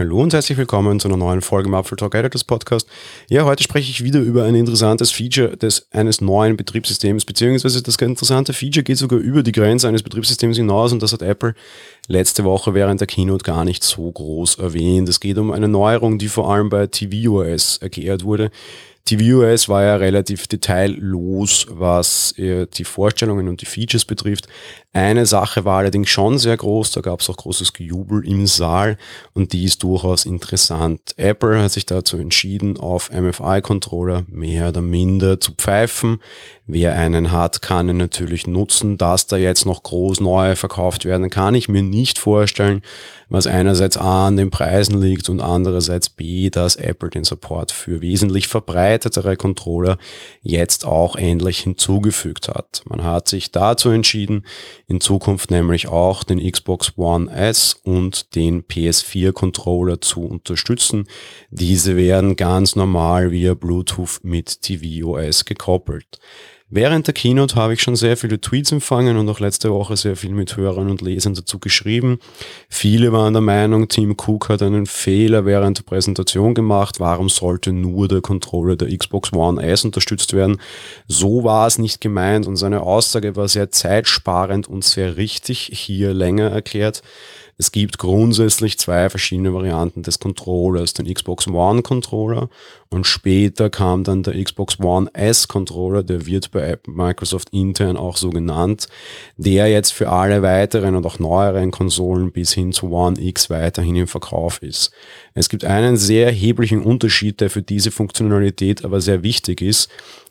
Hallo und herzlich willkommen zu einer neuen Folge im Apfel Talk Editors Podcast. Ja, heute spreche ich wieder über ein interessantes Feature des, eines neuen Betriebssystems, beziehungsweise das interessante Feature geht sogar über die Grenze eines Betriebssystems hinaus und das hat Apple letzte Woche während der Keynote gar nicht so groß erwähnt. Es geht um eine Neuerung, die vor allem bei tvOS erklärt wurde, tvOS war ja relativ detaillos, was äh, die Vorstellungen und die Features betrifft. Eine Sache war allerdings schon sehr groß, da gab es auch großes Gejubel im Saal und die ist durchaus interessant. Apple hat sich dazu entschieden, auf MFI-Controller mehr oder minder zu pfeifen. Wer einen hat, kann ihn natürlich nutzen. Dass da jetzt noch groß neu verkauft werden, kann ich mir nicht vorstellen, was einerseits A an den Preisen liegt und andererseits B, dass Apple den Support für wesentlich verbreitetere Controller jetzt auch endlich hinzugefügt hat. Man hat sich dazu entschieden, in Zukunft nämlich auch den Xbox One S und den PS4 Controller zu unterstützen. Diese werden ganz normal via Bluetooth mit tvOS gekoppelt. Während der Keynote habe ich schon sehr viele Tweets empfangen und auch letzte Woche sehr viel mit Hörern und Lesern dazu geschrieben. Viele waren der Meinung, Tim Cook hat einen Fehler während der Präsentation gemacht. Warum sollte nur der Controller der Xbox One S unterstützt werden? So war es nicht gemeint und seine Aussage war sehr zeitsparend und sehr richtig hier länger erklärt. Es gibt grundsätzlich zwei verschiedene Varianten des Controllers, den Xbox One Controller und später kam dann der Xbox One S Controller, der wird bei Microsoft intern auch so genannt, der jetzt für alle weiteren und auch neueren Konsolen bis hin zu One X weiterhin im Verkauf ist. Es gibt einen sehr erheblichen Unterschied, der für diese Funktionalität aber sehr wichtig ist.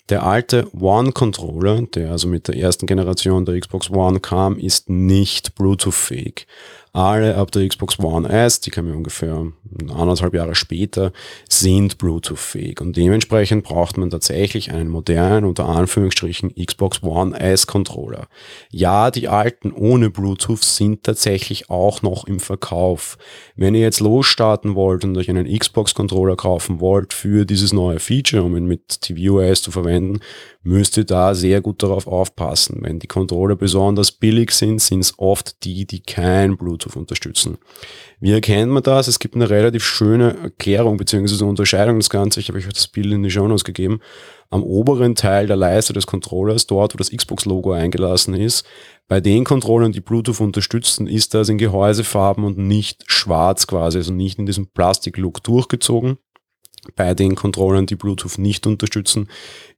Der alte One-Controller, der also mit der ersten Generation der Xbox One kam, ist nicht Bluetooth-fähig alle ab der Xbox One S, die kamen ungefähr anderthalb Jahre später, sind Bluetooth-fähig. Und dementsprechend braucht man tatsächlich einen modernen, unter Anführungsstrichen, Xbox One S-Controller. Ja, die alten ohne Bluetooth sind tatsächlich auch noch im Verkauf. Wenn ihr jetzt losstarten wollt und euch einen Xbox-Controller kaufen wollt für dieses neue Feature, um ihn mit tvOS zu verwenden, müsst ihr da sehr gut darauf aufpassen. Wenn die Controller besonders billig sind, sind es oft die, die kein Bluetooth unterstützen. Wie erkennt man das? Es gibt eine relativ schöne Erklärung bzw. Unterscheidung des Ganzen. Ich habe euch das Bild in die Show gegeben. Am oberen Teil der Leiste des Controllers, dort wo das Xbox-Logo eingelassen ist, bei den Controllern, die Bluetooth unterstützen, ist das in Gehäusefarben und nicht schwarz quasi, also nicht in diesem Plastik-Look durchgezogen bei den Controllern, die Bluetooth nicht unterstützen,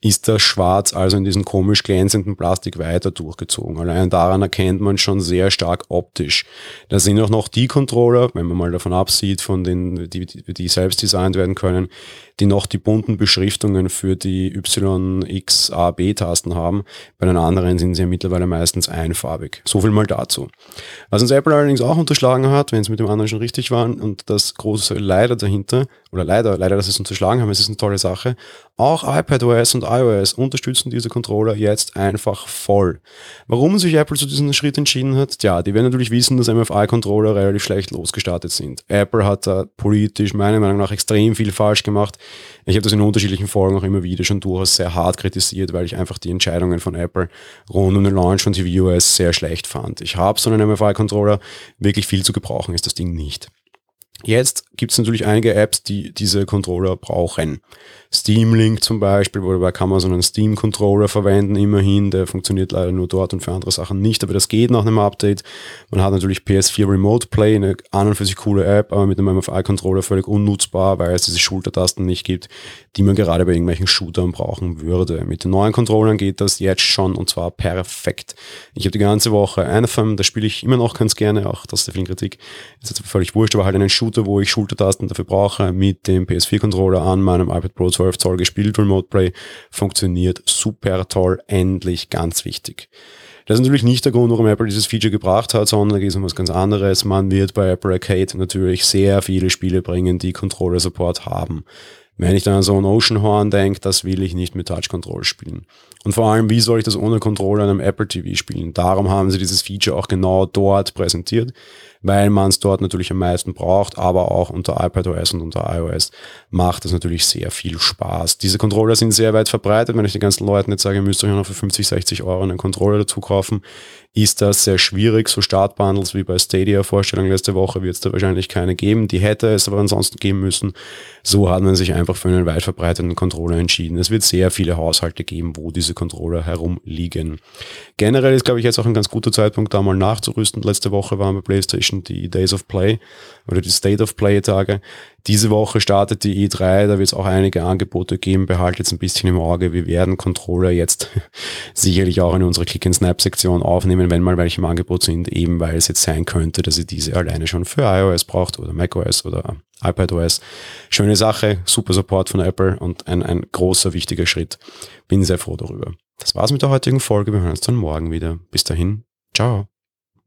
ist das Schwarz also in diesem komisch glänzenden Plastik weiter durchgezogen. Allein daran erkennt man schon sehr stark optisch. Da sind auch noch die Controller, wenn man mal davon absieht, von den, die, die selbst designt werden können, die noch die bunten Beschriftungen für die Y, X, A, B-Tasten haben. Bei den anderen sind sie ja mittlerweile meistens einfarbig. So viel mal dazu. Was uns Apple allerdings auch unterschlagen hat, wenn es mit dem anderen schon richtig war, und das große Leider dahinter, oder leider, leider, dass es unterschlagen haben, es ist eine tolle Sache, auch iPadOS und iOS unterstützen diese Controller jetzt einfach voll. Warum sich Apple zu diesem Schritt entschieden hat? Tja, die werden natürlich wissen, dass MFI-Controller relativ schlecht losgestartet sind. Apple hat da politisch meiner Meinung nach extrem viel falsch gemacht. Ich habe das in unterschiedlichen Folgen auch immer wieder schon durchaus sehr hart kritisiert, weil ich einfach die Entscheidungen von Apple rund um den Launch von tvOS sehr schlecht fand. Ich habe so einen MFI-Controller, wirklich viel zu gebrauchen ist das Ding nicht. Jetzt gibt es natürlich einige Apps, die diese Controller brauchen. Steam Link zum Beispiel, wobei kann man so einen Steam Controller verwenden, immerhin. Der funktioniert leider nur dort und für andere Sachen nicht, aber das geht nach einem Update. Man hat natürlich PS4 Remote Play, eine an und für sich coole App, aber mit einem MFI Controller völlig unnutzbar, weil es diese Schultertasten nicht gibt, die man gerade bei irgendwelchen Shootern brauchen würde. Mit den neuen Controllern geht das jetzt schon und zwar perfekt. Ich habe die ganze Woche Anthem, da spiele ich immer noch ganz gerne, auch das ist der vielen Kritik. Ist jetzt völlig wurscht, aber halt einen Shooter, wo ich Schultertasten dafür brauche, mit dem PS4 Controller an meinem iPad Pro 12 Zoll gespielt, Remote Play, funktioniert super toll, endlich ganz wichtig. Das ist natürlich nicht der Grund, warum Apple dieses Feature gebracht hat, sondern da geht es um was ganz anderes. Man wird bei Apple Arcade natürlich sehr viele Spiele bringen, die Controller-Support haben. Wenn ich dann an so ein Oceanhorn denke, das will ich nicht mit Touch Control spielen. Und vor allem, wie soll ich das ohne Controller an einem Apple TV spielen? Darum haben sie dieses Feature auch genau dort präsentiert weil man es dort natürlich am meisten braucht, aber auch unter iPadOS und unter iOS macht es natürlich sehr viel Spaß. Diese Controller sind sehr weit verbreitet. Wenn ich den ganzen Leuten jetzt sage, ihr müsst euch noch für 50, 60 Euro einen Controller dazu kaufen, ist das sehr schwierig. So Startbundles wie bei Stadia Vorstellung letzte Woche wird es da wahrscheinlich keine geben. Die hätte es aber ansonsten geben müssen. So hat man sich einfach für einen weit verbreiteten Controller entschieden. Es wird sehr viele Haushalte geben, wo diese Controller herumliegen. Generell ist, glaube ich, jetzt auch ein ganz guter Zeitpunkt, da mal nachzurüsten. Letzte Woche waren bei PlayStation die Days of Play oder die State of Play Tage. Diese Woche startet die E3, da wird es auch einige Angebote geben. Behaltet jetzt ein bisschen im Auge. Wir werden Controller jetzt sicherlich auch in unsere Click-and-Snap-Sektion aufnehmen, wenn mal welche im Angebot sind, eben weil es jetzt sein könnte, dass ihr diese alleine schon für iOS braucht oder macOS oder iPadOS. Schöne Sache, super Support von Apple und ein, ein großer, wichtiger Schritt. Bin sehr froh darüber. Das war's mit der heutigen Folge. Wir hören uns dann morgen wieder. Bis dahin. Ciao.